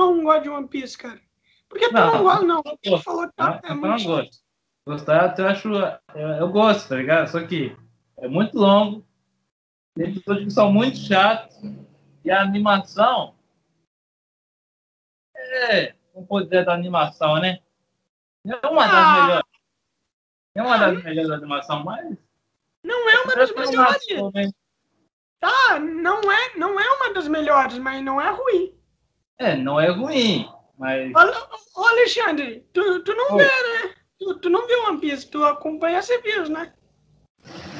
não gosta de One Piece, cara? Porque tu não, Não, gosta, não. Tu falou que tá? é Eu muito não gosto. Gostar, eu acho. Eu, eu gosto, tá ligado? Só que é muito longo, tem episódios que são muito chatos, e a animação. É. O poder da animação, né? É uma das Ah. melhores. É uma das melhores da animação, mas. Não é uma das não melhores. né? Tá, não é, não é uma das melhores, mas não é ruim. É, não é ruim, mas. Ô, ô, Alexandre, tu, tu não Oi. vê, né? Tu, tu não viu One Piece, tu acompanha as reviews, né?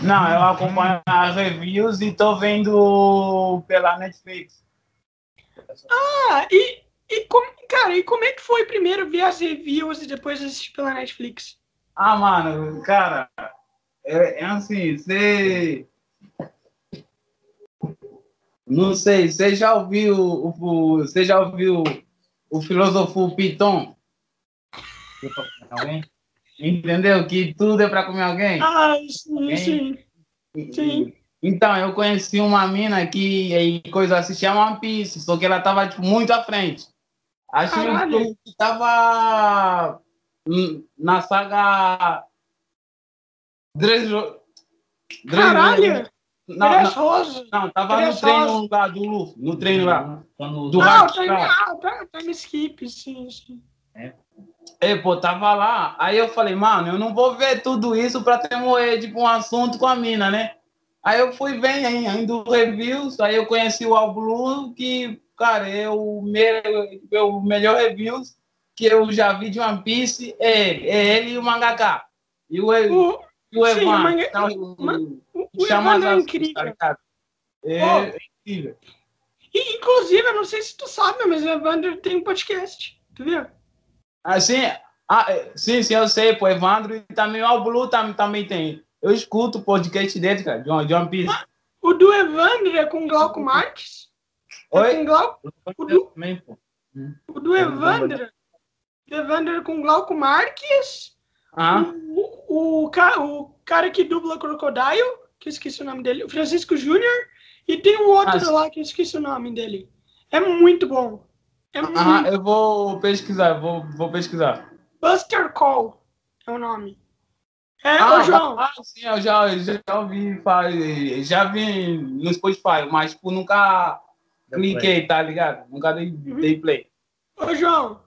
Não, eu acompanho as reviews e tô vendo pela Netflix. Ah, e, e como, cara, e como é que foi primeiro ver as reviews e depois assistir pela Netflix? Ah, mano, cara, é, é assim, você. Não sei, você já ouviu o, você já ouviu o filósofo Piton? Alguém? Entendeu? Que tudo é para comer alguém? Ah, sim, sim. sim. Então, eu conheci uma mina que e coisa assistia One Piece, só que ela tava tipo, muito à frente. Acho Caralho. que tava hum, na saga Dresro... Caralho! Não, Três não, rosas. não, tava no treino rosas. lá do Luffy, no treino lá. Quando Do Ah, o Hard time, ah, time skip, sim, sim. É, pô, tava lá. Aí eu falei, mano, eu não vou ver tudo isso pra ter morrer, tipo, um assunto com a mina, né? Aí eu fui ver hein, indo reviews, aí eu conheci o All Blue, que, cara, é o, meu, é o melhor reviews que eu já vi de One Piece, é ele, é ele e o mangaka. E o, O, e o sim, o Evan, manga- então, o, o chama é incrível. tá? É, Pô. é incrível. E, inclusive, eu não sei se tu sabe, mas o Evandro tem um podcast. Tu viu? Assim, ah, é, sim, sim, eu sei, pô, Evandro e também o Blue tam, também tem. Eu escuto o podcast dele, cara, de One, de One Piece. O do Evandro é com Glauco Marques. É Oi? com Glauco, o do, também, pô. o do Evandro. O Evandro é com Glauco Marques. Ah, O, o, ca- o cara que dubla Crocodile, que eu esqueci o nome dele, o Francisco Júnior. E tem um outro Ah, lá que eu esqueci o nome dele. É muito bom. É muito. aham, eu vou pesquisar, vou, vou pesquisar. Buster Call é o nome. É, Ah, ô João. ah, sim, eu já, já ouvi, já vi no Spotify, mas tipo, nunca cliquei, tá ligado? Nunca dei, Uhum. dei play. Ô João.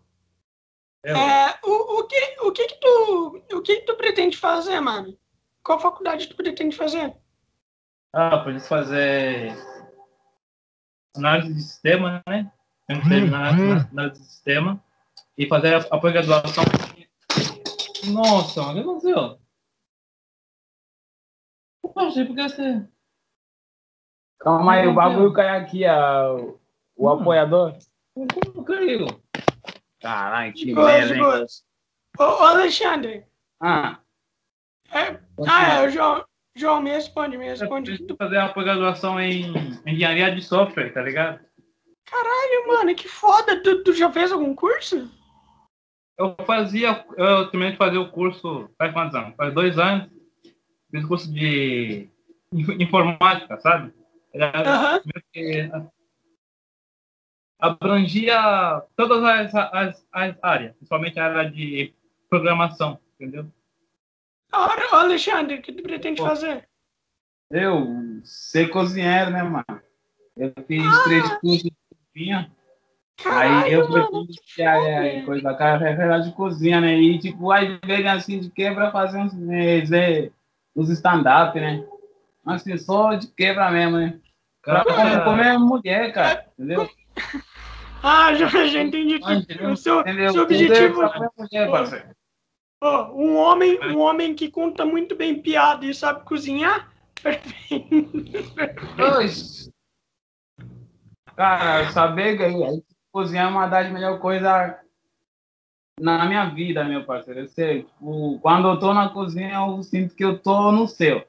Eu, É, o, o, que, o, que, que tu, o que, que tu pretende fazer, mano? Qual faculdade tu pretende fazer? Ah, pode fazer análise de sistema, né? Tem que ter análise análise de sistema e fazer a, a pós-graduação. Nossa, mano, o que aconteceu? Poxa, por que você. Calma aí, o bagulho caiu aqui, a, o Hum. apoiador. Como caiu? Caralho, que De merda, de hein? ô Alexandre. Ah, É, ah, é, o João. João, me responde, me responde. Eu preciso fazer a pós-graduação em engenharia de software, tá ligado? Caralho, mano, que foda. Tu, tu já fez algum curso? Eu fazia, eu terminei de fazer o curso faz quantos anos? Faz dois anos. Fiz curso de inf- informática, sabe? Era Aham. que abrangia todas as, as, as áreas, principalmente a área de programação, entendeu? Da Ô, Alexandre, o que tu pretende Pô. fazer? eu ser cozinheiro, né, mano? Eu fiz três cursos de cozinha. Caralho, Aí eu pretendo criar é, coisa, carreira de cozinha, né? E tipo, às vezes assim de quebra fazer uns, zé, uns stand-up, né? Assim, só de quebra mesmo, né? Cara, comer, comer mulher, cara, entendeu? Ah, já, já entendi. Ah, entendeu? O seu, Entendeu? seu objetivo mulher, parceiro. Ó, um homem, um homem que conta muito bem piada e sabe cozinhar. Perfeito. Cara, saber cozinhar é uma das melhores coisas na minha vida, meu parceiro. Eu sei, tipo, quando eu tô na cozinha, eu sinto que eu tô no céu.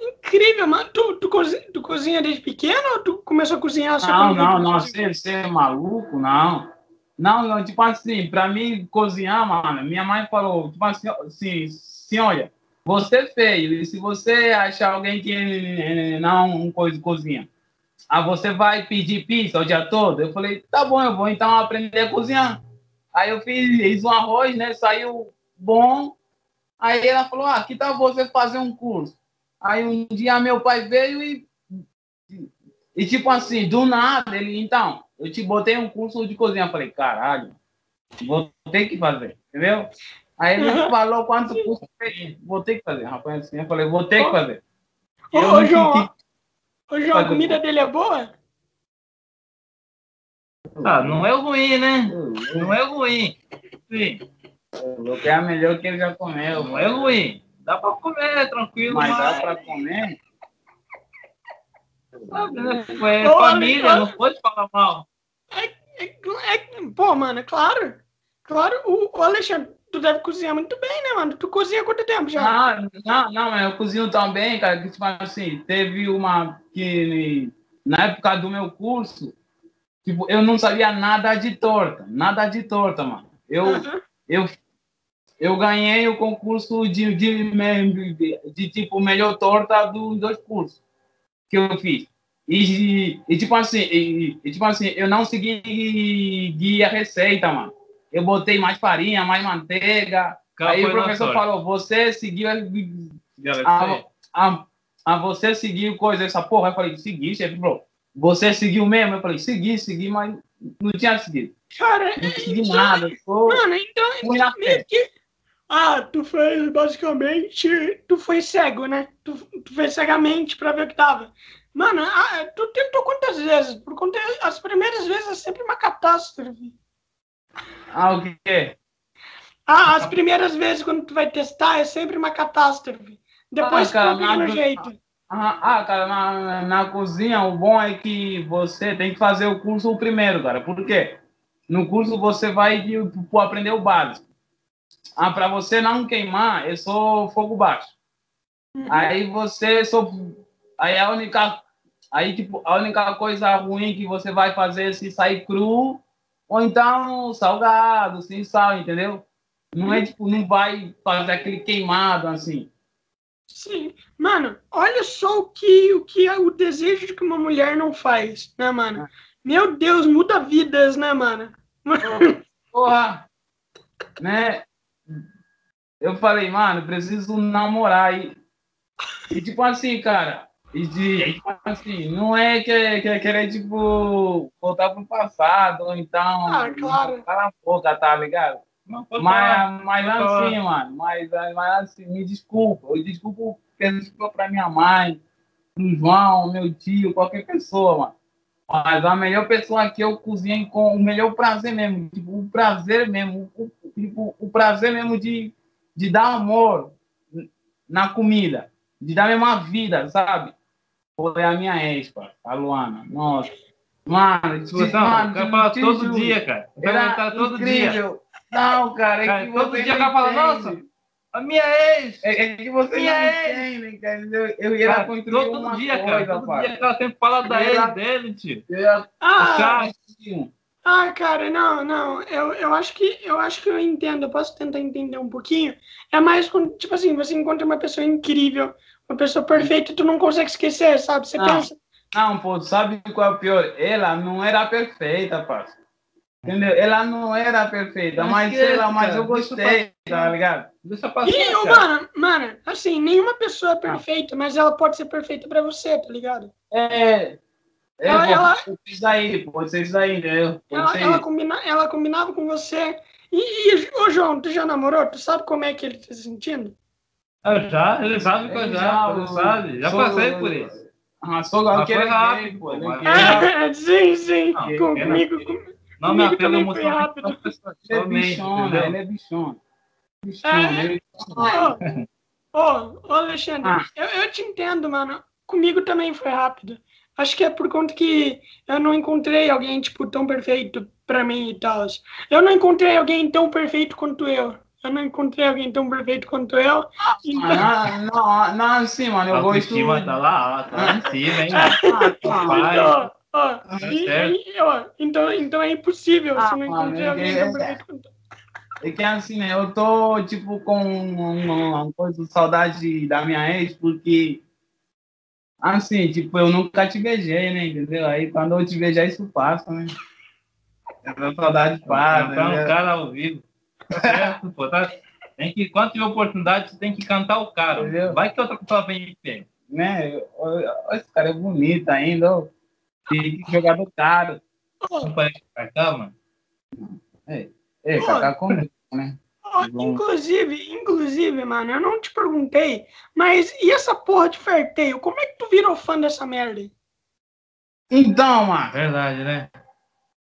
Incrível, mano. Tu, tu, cozinha, tu cozinha desde pequeno ou tu começou a cozinhar só Não, não, não, você é maluco, não. Não, não, tipo assim, pra mim cozinhar, mano, minha mãe falou, tipo assim, assim, assim olha, você é feio, e se você achar alguém que eh, não coisa cozinha, ah, você vai pedir pizza o dia todo? Eu falei, tá bom, eu vou então aprender a cozinhar. Aí eu fiz um arroz, né? Saiu bom. Aí ela falou, ah, que tal você fazer um curso? Aí um dia meu pai veio e, e tipo assim, do nada, ele, então, eu te botei um curso de cozinha. Eu falei, caralho, vou ter que fazer, entendeu? Aí ele uhum. falou quanto custa, vou ter que fazer, rapaz, assim, eu falei, vou ter que fazer. Ô, ô João, ô, João a comida dele é boa? Ah, não é ruim, né? Não é ruim. Sim. O que é a melhor que ele já comeu. Não é ruim. Dá pra comer, tranquilo. Mas, mas... dá pra comer? Sabe, né? É família, não pode falar mal. É, é, é, pô, mano, é claro. Claro, o, o Alexandre, tu deve cozinhar muito bem, né, mano? Tu cozinha há quanto tempo já? Não, não, não, eu cozinho também, cara. Que, tipo assim, teve uma que na época do meu curso, tipo, eu não sabia nada de torta, nada de torta, mano. Eu, uhum. eu eu ganhei o concurso de, de, de, de tipo melhor torta dos dois cursos que eu fiz. E, e tipo assim, e, e, tipo assim, eu não segui guia receita, mano. Eu botei mais farinha, mais manteiga. Qual aí o professor falou, você seguiu a, a, a, você seguiu coisa essa porra. Eu falei, segui, chefe, bro. Você seguiu mesmo? Eu falei, segui, segui, mas não tinha seguido. Cara, não segui então, nada. Mano, então, então meio que ah, tu foi basicamente. Tu foi cego, né? Tu, tu foi cegamente pra ver o que tava. Mano, ah, tu tentou quantas vezes? Por conta, as primeiras vezes é sempre uma catástrofe. Ah, o quê? Ah, as primeiras vezes quando tu vai testar é sempre uma catástrofe. Depois ah, cara, tu fica no jeito. Ah, ah, cara, na, na cozinha o bom é que você tem que fazer o curso primeiro, cara. Por quê? No curso você vai aprender o básico. Ah, para você não queimar, eu sou fogo baixo. Uhum. Aí você sou aí a única aí tipo a única coisa ruim que você vai fazer é se sair cru ou então salgado, sem sal, entendeu? Não é tipo não vai fazer aquele queimado assim. Sim, mano, olha só o que o que é o desejo de que uma mulher não faz, né, mano? Meu Deus, muda vidas, né, mano? Porra, né? Eu falei, mano, preciso namorar. E, e tipo assim, cara, e de, tipo assim, não é que, que querer, tipo, voltar pro passado, ou então. Ah, claro. Cala a boca, tá ligado? Não, mas, mas assim, mano, mas, mas assim, me desculpa. Eu desculpo, peço desculpa pra minha mãe, pro João, meu tio, qualquer pessoa, mano. Mas a melhor pessoa que eu cozinhei com o melhor prazer mesmo, tipo, o prazer mesmo, o, tipo, o prazer mesmo de de dar amor na comida, de dar mesmo a vida, sabe? Foi a minha ex, a Luana. Nossa. Mano, tipo, mano, eu falar todo juro. dia, cara. Eu Era todo incrível. dia. Não, cara, é cara, que todo dia ela fala, nossa, a minha ex. É, é que você minha ex. entende, cara. Eu, ia cara, construir todo, todo dia, coisa, cara. Todo dia ela sempre fala da ex dele, tio. Ah, ah, cara, não, não. Eu, eu acho que eu acho que eu entendo. Eu posso tentar entender um pouquinho. É mais quando, tipo assim, você encontra uma pessoa incrível, uma pessoa perfeita, e tu não consegue esquecer, sabe? Você não, pensa. Não, pô, sabe qual é o pior? Ela não era perfeita, parça. Entendeu? Ela não era perfeita, mas, mas sei lá, mas eu gostei, tá ligado? Deixa passar. E, mano, mano, assim, nenhuma pessoa é perfeita, mas ela pode ser perfeita pra você, tá ligado? É, é, ela, ela, pode ser isso aí, pode ser isso aí, né? Ela, ela, combina, ela combinava com você. E, e, ô João, tu já namorou? Tu sabe como é que ele tá se sentindo? Eu já, ele sabe que eu já, ele sabe. Já sou, passei por isso. Ah, sou igual que ele rápido, pô. É, sim, sim. Não, comigo, é comigo. Não me apelo muito rápido. Ele é bichona, ele é bichona. É. Ô, ô, Alexandre, ah. eu, eu te entendo, mano. Comigo também foi rápido. Acho que é por conta que eu não encontrei alguém, tipo, tão perfeito para mim e tal. Eu não encontrei alguém tão perfeito quanto eu. Eu não encontrei alguém tão perfeito quanto eu. Então... Ah, não, não, sim, mano, eu gosto... Cima tá lá, tá lá em cima, hein? Ah, tá, então, e, e, ó, então, então é impossível ah, se não encontrei alguém tão perfeito quanto eu. É que assim, né? Eu tô, tipo, com uma coisa de saudade da minha ex, porque Assim, tipo, eu nunca te beijei, né? Entendeu? Aí quando eu te beijar, isso passa, né? Essa saudade passa. Cantar um cara ao vivo. Certo, pô, tá? Tem que, quando tiver oportunidade, você tem que cantar o cara. Entendeu? Vai que outra pessoa vem e pega. né? Esse cara é bonito ainda, ó. Que que jogador caro. Ô, Não parece mano. É. Kaká comigo, né? Bom. inclusive, inclusive, mano, eu não te perguntei, mas e essa porra de Ferteio? Como é que tu virou fã dessa merda? aí? Então, mano. Verdade, né?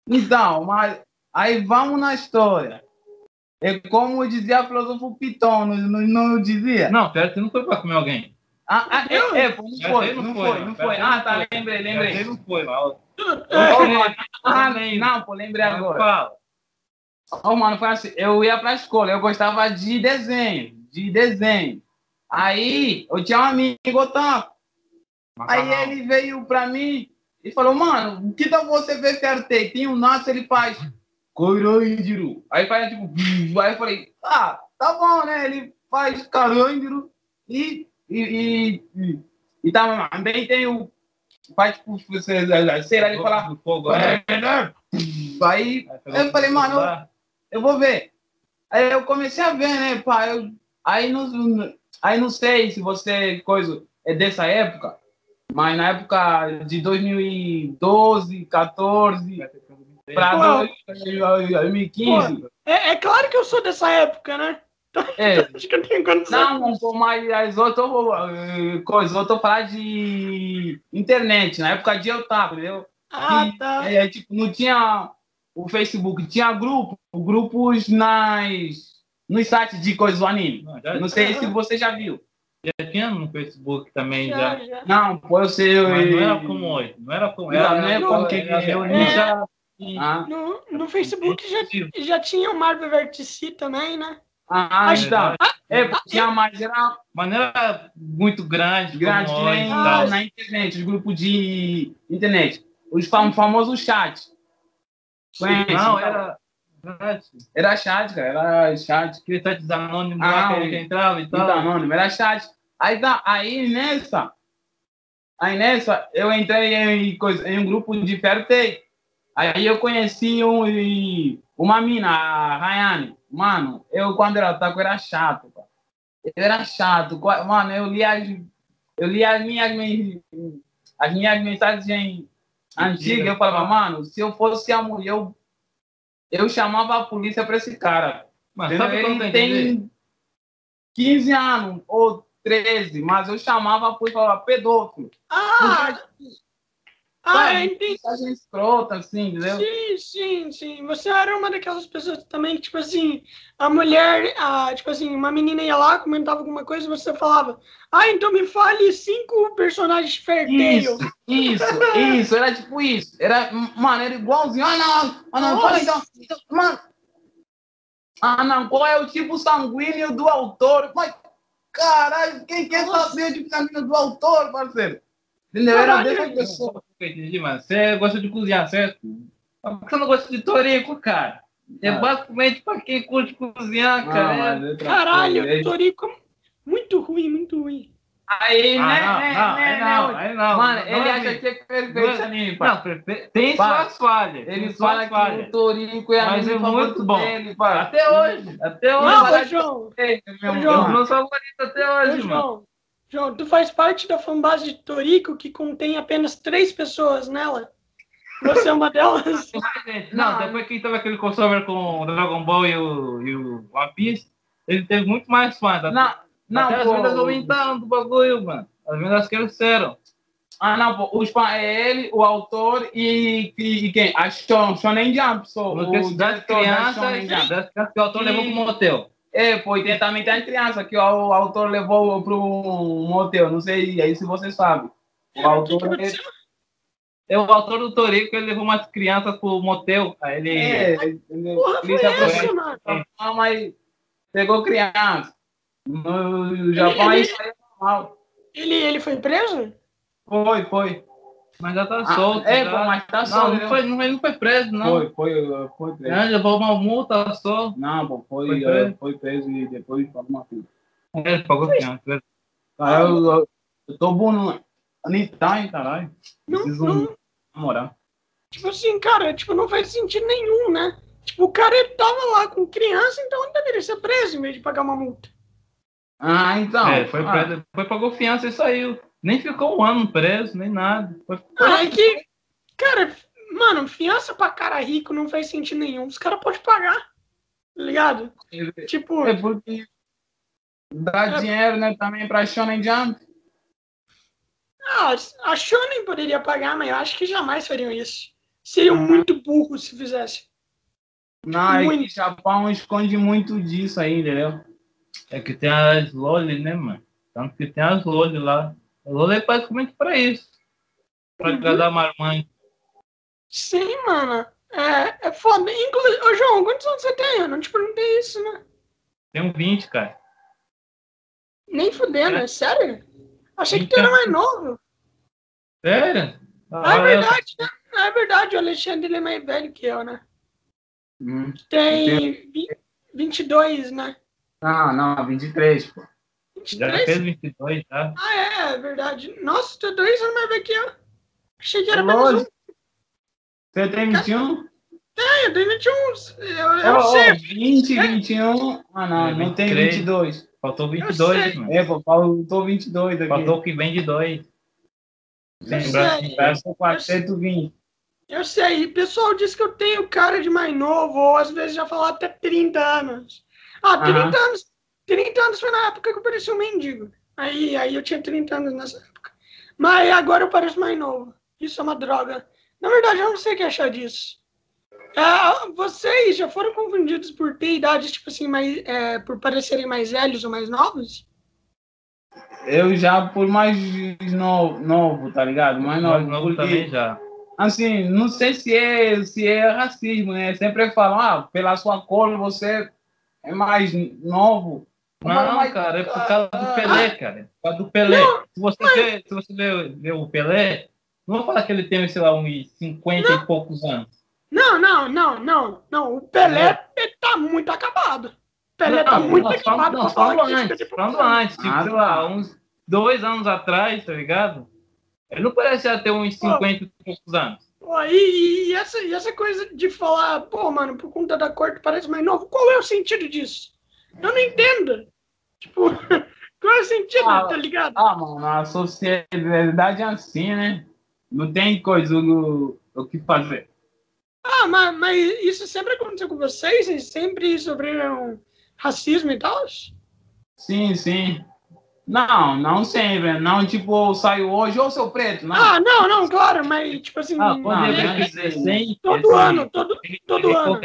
Então, mas aí vamos na história. É como dizia o filósofo Piton, não, não, não dizia? Não, que você não foi pra comer alguém. Ah, ah, é, é, pô, não foi, não não foi, foi, não não foi. foi. Ah, tá, Não foi. lembrei, lembrei. Ele não foi. É, mano, ah, não, pô, lembrei Mas agora. fala. Ô, mano, foi assim, eu ia pra escola, eu gostava de desenho, de desenho. Aí, eu tinha um amigo, Otan, Aí ele veio pra mim e falou, mano, o que tal você ver Fertei? Tem um nosso, ele faz Coroíndiru. Aí faz tipo, aí eu falei, ah, tá bom, né? Ele faz Coroíndiru e, e, e, e, tá, também tem o, faz tipo, sei lá, ele fala, fogo, né? aí eu falei, mano, eu vou ver. Aí eu comecei a ver, né, pá, eu, aí, não, aí não sei se você, coisa, é dessa época, mas na época de 2012, 14, pra Pô. 2015, é, é claro que eu sou dessa época, né? é, Acho que eu tenho condição. não, pô, mas as outras eh, coisas, eu tô falando de internet, na época de otaku, entendeu? Ah, tá. É, tipo, não tinha o Facebook, tinha grupo, grupos nas, nos sites de coisas do anime. Não, já, Não sei se Aham. você já viu. já tinha no Facebook também, já. Já, já. Não, pô, eu sei. Mas não era como hoje. Não era como... Não, Era, não é era, como que- que- reunir é. já... Ah, No, no Facebook já, já tinha o Marvel Vertice também, né? ah, Acho- então. É, porque tinha era Mas não era muito grande, grande que nem e tal. na internet, os grupos de internet. Os fam famosos chats. Conhece? Não, era... Era chat, cara, era chat. Aquele site anônimo Ah, lá que ele entrava e Então, tal. anônimo, era chat. Aí, tá, aí nessa, aí nessa, eu entrei em, em um grupo de Fertei. Aí eu conheci um, e- uma mina, a Rayane. Mano, eu quando era taco era chato, pá. Eu era chato. Mano, eu lia as, eu lia as minhas, as minhas mensagens antigas. Eu falava, mano, se eu fosse a mulher, eu, eu chamava a polícia pra esse cara. Mas sabe o que eu Ele tem 15 anos ou 13, mas eu chamava por falar pedófilo. Ah, ah, Sabe? entendi. Mensagem escrota, assim, entendeu? Sim, sim, sim. Você era uma daquelas pessoas também que, tipo assim, a mulher, a, tipo assim, uma menina ia lá, comentava alguma coisa e você falava, ah, então me fale cinco personagens ferteio. Isso, isso, isso, era tipo isso. Era, mano, era igualzinho. Ah, não, ah, não, fala então. Mano. Ah, não, qual é o tipo sanguíneo do autor? Mas, caralho, quem quer Nossa. saber o tipo sanguíneo do autor, parceiro? Entendeu? Era dessa pessoa. Eu entendi, mano. Você gosta de cozinhar, certo? Mas por que você não gosta de torico, cara? É Ah. basicamente pra quem curte cozinhar, Não, cara. É- é Caralho, coisa. Torico, muito ruim, muito ruim. Aí, Ah, né, não, né, não, né, aí não, né, aí não. Mano, Não ele é acha que é perfeito Não é- perfe- tem Pai, suas falhas. Ele tem fala que falhas. o Torico é Mas é muito bom. dele, pai. Até hoje. Até hoje. Não, ô, João, Ei, meu Ô, João. É meu favorito até ô, hoje, mano. João, tu faz parte da fanbase de Torico que contém apenas três pessoas nela? Você é uma delas? Não, Não. depois que teve aquele crossover com o Dragon Ball e o, e o One Piece, ele teve muito mais fãs. Até, Não, não, até as pô. vendas aumentaram do bagulho, mano. As vendas cresceram. Ah, não, pô. Os fãs é ele, o autor e, e, e quem? A Shon, Shonen Jump, só. O das crianças, das crianças que o autor levou pro motel. É, pô, tem também tem as crianças que o, o autor levou pro motel. Não sei aí se você sabe. O O que, que autor é? É o autor do Torico, ele levou umas crianças pro motel. Aí ele. é, entendeu? Porra, Ele foi essa, mano? Ah, mas pegou criança. No Japão Ele- isso aí é normal. Ele, ele foi preso? Foi, foi. Mas já tá Ah, solto. é, já. pô, mas tá Não, solto. não foi, não, ele não foi preso, não. Foi, foi, foi preso. Ele levou uma multa só. Não, pô, foi, Foi foi, preso? foi preso e depois falou uma coisa. Ele pagou criança. Cara, eu, eu, eu tô bom, não é? Anitta, hein, caralho. Não, Preciso não, namorar. tipo assim, cara, tipo, não faz sentido nenhum, né? Tipo, o cara ele tava lá com criança, então ele deveria ser preso em vez de pagar uma multa. Ah, então. É, foi, ah, preso, foi pagou fiança e saiu. Nem ficou um ano preso, nem nada. Foi, Ah, é que, cara, mano, fiança pra cara rico não faz sentido nenhum. Os caras podem pagar, tá ligado? Tipo, É porque dá É. dinheiro, né, também pra Shonen Jump. ah, a Shonen poderia pagar, mas eu acho que jamais fariam isso. Seriam muito burros se fizessem. Não, é que Japão esconde muito disso aí, entendeu? É que tem as Loli, né, mano? Tanto que tem as Loli lá. A Loli é basicamente pra isso. Pra Uhum. agradar a marmãe. Sim, mano. É, é foda. Inclusive, ô João, quantos anos você tem? Eu não te perguntei isso, né? Tem um 20, cara. Nem fudendo, é sério? Achei que tu era mais novo. Sério? Ah, é Ah, verdade, né? É verdade, o Alexandre ele é mais velho que eu, né? Hum. Tem vi- 22, né? Não, não, 23, pô. Já 23? fez 22, tá? Ah, é, é verdade. Nossa, tu é dois anos mais velho que eu. Achei que era menos um. Você tem 21? É, eu tenho 21. Eu, eu Oh, sei. 20, 21. Ah, não, É, não tem 23. 22. Faltou sei. 22, mano. É, pô, faltou 22 aqui. Faltou o que vem de dois. Eu Lembrar sei. que Parece 420. Eu sei. O pessoal diz que eu tenho cara de mais novo, ou às vezes já falar até 30 anos. Ah, 30 anos. 30 anos foi na época que eu parecia um mendigo. Aí, aí eu tinha 30 anos nessa época. Mas agora eu pareço mais novo. Isso é uma droga. Na verdade, eu não sei o que achar disso. É, vocês já foram confundidos por ter idades, tipo assim, mais, é, por parecerem mais velhos ou mais novos? Eu já por mais novo, novo tá ligado? Mais novo. Novo porque, também já. Assim, não sei se é, se é racismo, né? Sempre falam, ah, pela sua cor você é mais novo. Não, Mas- cara, é por causa do Ah, Pelé, cara. É por causa do Pelé. Não, se você vê, se você vê, vê o Pelé, não vou falar que ele tem, sei lá, uns 50 e poucos anos. Não, não, não, não, não. O Pelé ele tá muito acabado. O Pelé tá Não, muito nós falamos- acabado falamos que antes, tipo, falando antes, tipo, Ah, sei tá. lá, uns dois anos atrás, tá ligado? Ele não parecia ter uns 50 e poucos anos. Pô, e, e essa, e essa coisa de falar, pô, mano, por conta da cor tu parece mais novo, qual é o sentido disso? Eu não entendo. Tipo, qual é o sentido, Ah, tá ligado? Ah, mano, a sociedade é assim, né? Não tem coisa o, o que fazer. Ah, mas, mas isso sempre aconteceu com vocês? Vocês sempre sofreram racismo e tal? Sim, sim. Não, não sempre. Não, tipo, saiu hoje, ô seu preto. Não. Ah, não, não, claro, mas tipo assim. Ah, não, que não. recém, todo ano, todo, todo ano.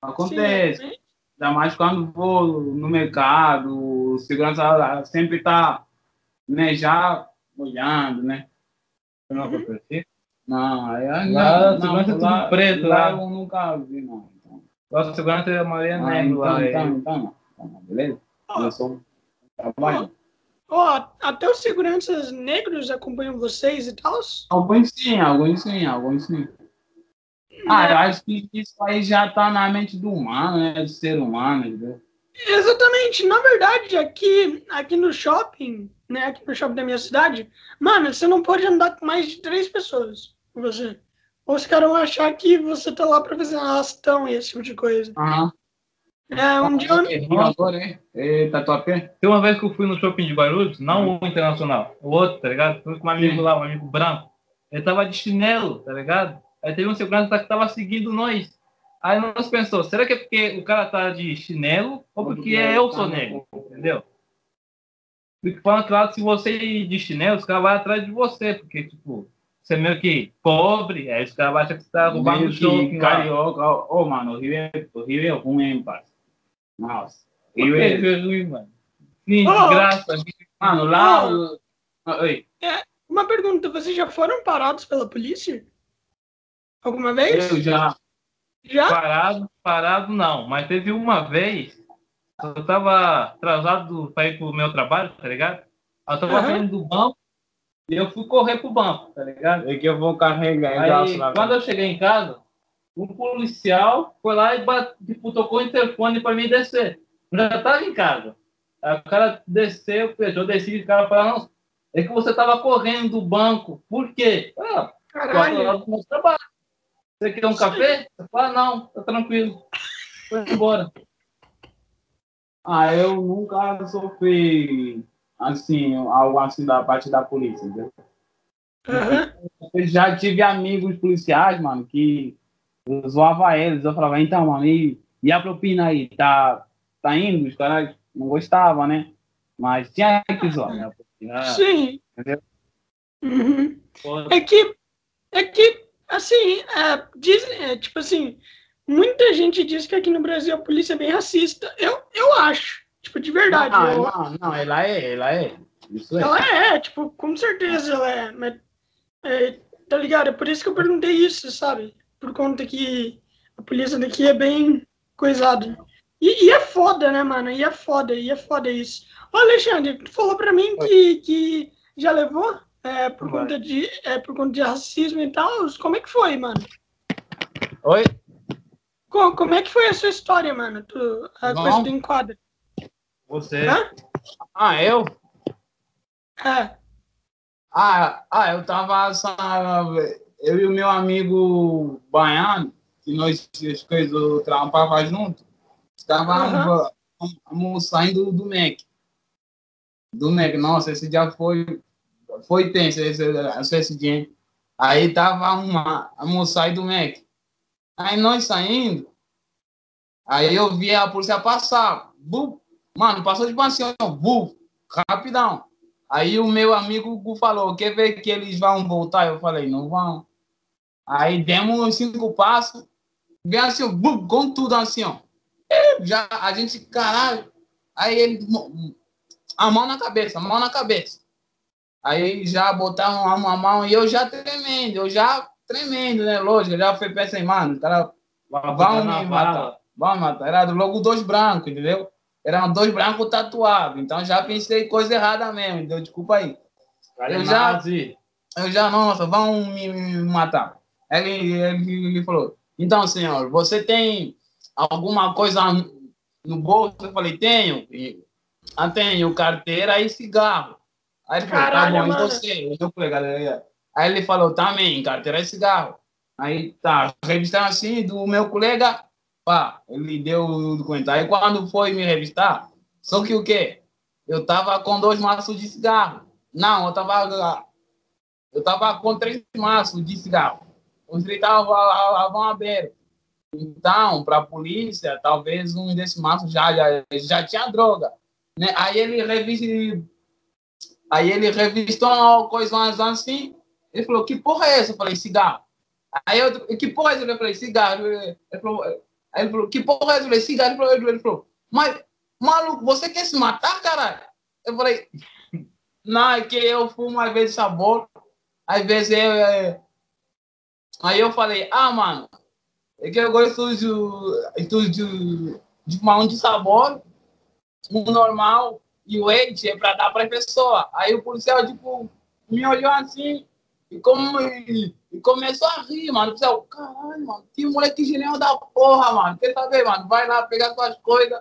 Acontece. Sim, Ainda mais quando vou no mercado, o segurança sempre tá, né, já olhando, né? Não aconteceu. Não, aí aí Lá, não, segurança é tudo lá, preto, lá lá. eu nunca vi, não. Então, Nossa, segurança é a maioria ah, negro lá. então, é. então, então, não. Então, não, beleza? Ó, Eu sou trabalho. ó, até os seguranças negros acompanham vocês e tal? Alguns sim, alguns sim, alguns sim. Ah, eu acho que isso aí já tá na mente do humano, né? Do ser humano, entendeu? Exatamente. Na verdade, aqui, aqui no shopping, né? Aqui no shopping da minha cidade, mano, você não pode andar com mais de três pessoas com você. Ou os caras vão achar que você tá lá pra fazer arrastão e esse tipo de coisa. Aham. É, um dia eu... Agora, hein? Eita, top. Tem uma vez que eu fui no shopping de Guarulhos, não o internacional, o outro, tá ligado? Fui com um amigo lá, um amigo branco. Ele tava de chinelo, tá ligado? Aí teve um segurança que tava seguindo nós. Aí nós pensou, será que é porque o cara tá de chinelo ou porque é eu sou negro? Entendeu? Porque falando claro, se você ir de chinelo, os caras vão atrás de você, porque, tipo, você é meio que pobre, aí os caras vão achar que você tá roubando o shopping carioca. Ô, mano, o Rio é, o Rio é ruim, hein, parceiro. Nossa. Por Rio é... É ruim, mano? Sim, Oh! desgraça. Mano, lá... Oh! o- Oi. Uma pergunta, vocês já foram parados pela polícia? Alguma vez? Eu já... Já? Parado, parado não. Mas teve uma vez, eu tava atrasado para ir pro meu trabalho, tá ligado? Eu tava Aham. saindo do banco e eu fui correr pro banco, tá ligado? É que eu vou carregar. eu Aí, quando eu cheguei em casa, um policial foi lá e bate, tipo, tocou o interfone para mim descer. Eu já tava em casa. Aí o cara desceu, eu desci e o cara falou, não, é que você estava correndo do banco. Por quê? Ah, Caralho. do meu trabalho. Você quer um café? Você fala, ah, não, tá tranquilo. Foi embora. Ah, eu nunca sofri assim, algo assim da parte da polícia, entendeu? Aham. Eu já tive amigos policiais, mano, que eu zoava eles. Eu falava, então, mano, e, e a propina aí? Tá, tá indo? Os caras não gostavam, né? Mas tinha que zoar, né? Sim. Entendeu? Uhum. É que, é que, assim, é, diz, é, tipo assim, muita gente diz que aqui no Brasil a polícia é bem racista. Eu, eu acho, tipo, de verdade. Não, eu- não, não, ela é, ela é. Isso é. Ela é, tipo, com certeza ela é, mas, é, tá ligado? É por isso que eu perguntei isso, sabe? Por conta que a polícia daqui é bem coisada. E, e é foda, né, mano? E é foda, e é foda isso. Ô, Alexandre, tu falou pra mim que, que já levou é, por, Vai. conta de, é, por conta de racismo e tal. Como é que foi, mano? Oi? Co- Como é que foi a sua história, mano? Tu, a Bom. coisa do enquadro. você. Hã? Ah, eu? É. Ah, ah, eu tava só, eu e o meu amigo baiano, que nós as coisas trampava junto, estava almoçando do Mac. Do Mac, nossa, esse dia foi foi tenso esse, esse, dia. Aí tava uma almoçar do Mac. Aí nós saindo, aí eu vi a polícia passar. Bum, mano, passou de assim, ó, bum, rapidão. Aí o meu amigo falou, quer ver que eles vão voltar? Eu falei, não vão. Aí demos uns cinco passos, bem assim, com tudo assim, ó. Já a gente, caralho. Aí ele, a mão na cabeça, a mão na cabeça. Aí já botaram a mão, e eu já tremendo, eu já tremendo, né? Lógico, eu já fui pensando, mano, cara, vão me matar. Vão matar. Era logo dois brancos, entendeu? Eram dois brancos tatuados. Então já pensei coisa errada mesmo, entendeu? Desculpa aí. Eu já- nazi. Eu já, nossa, vão me, me matar. Ele, ele, ele falou, então, senhor, você tem alguma coisa no bolso? Eu falei, tenho. Ah, tenho carteira e cigarro. Aí ele falou, Caralho, tá bom, mano. e você? O meu colega, ele- Aí ele falou, também, carteira e cigarro. Aí tá, revistar assim do meu colega, pá, ele deu o documento. Aí quando foi me revistar, só que o quê? Eu tava com dois maços de cigarro. Não, eu tava eu tava com três maços de cigarro. Os três estavam abertos. Então, para a polícia, talvez um desses maços já, já, já tinha droga. Né? Aí ele revistou, aí ele revistou uma coisa assim. Ele falou: Que porra é essa? Eu falei: Cigarro. Aí eu, que porra é essa? Eu falei: Cigarro. Ele falou, aí ele falou: Que porra é essa? Eu falei: Cigarro. Ele falou, ele falou: Mas, maluco, você quer se matar, caralho? Eu falei: Não, é que eu fumo às vezes sabor. Às vezes eu. é, Aí eu falei, ah, mano, é que eu gosto de, de, de, de um de sabor, um normal, e o hate é pra dar pra pessoa. Aí o policial, tipo, me olhou assim e, como, e, começou a rir, mano. O policial, caralho, mano, que moleque genial da porra, mano. Quer saber, mano? Vai lá pegar suas coisas.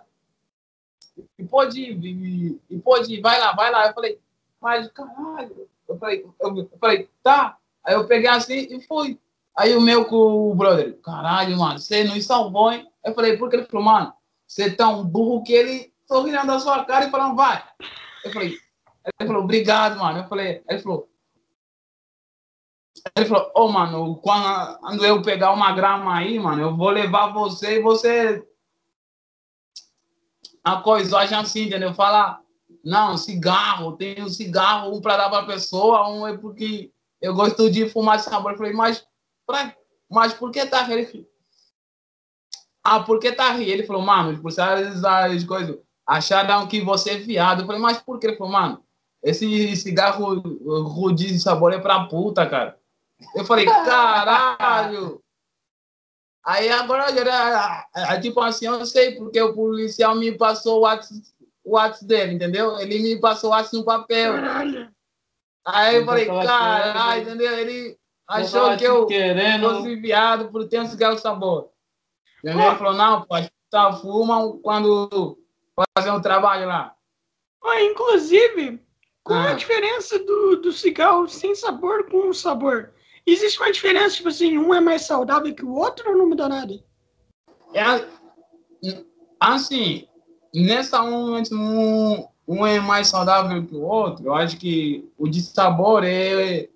E pode ir, e, e pode ir, vai lá, vai lá. Eu falei, mas caralho. Eu falei, eu falei, tá. Aí eu peguei assim e fui. Aí o meu com o brother, caralho, mano, você não salvou, hein? Eu falei, por que ele falou, mano, você é tão burro que ele sorrindo da sua cara e falando, vai. Eu falei, ele falou, obrigado, mano. Eu falei, ele falou, ele falou, ô, mano, quando eu pegar uma grama aí, mano, eu vou levar você e você. A coisa, assim, entendeu? Falar, não, cigarro, tem um cigarro, um pra dar pra pessoa, um é porque eu gosto de fumar de sabor. Eu falei, mas, pra, mas por que tá rindo? Ah, por que tá rindo? Ele falou, mano, os policiais as coisas acharam que você é viado. Eu falei, mas por que? Ele falou, mano, esse cigarro rudi de sabor é pra puta, cara. Eu falei, caralho! Aí agora, era, é, tipo assim, eu sei porque o policial me passou o WhatsApp, o WhatsApp dele, entendeu? Ele me passou o WhatsApp no papel. Caralho. Aí eu falei, caralho, querendo- entendeu? Ele achou que eu querendo. fosse viado por ter um cigarro de sabor. Entendeu? Ele falou, não, pode tá, fumam quando fazer um trabalho lá. Ó, inclusive, Qual é a Ah. diferença do, do cigarro sem sabor com o sabor? Existe uma diferença, tipo assim, um é mais saudável que o outro ou não muda nada? É, a- assim, nessa um, um, um é mais saudável que o outro. Eu acho que o de sabor é,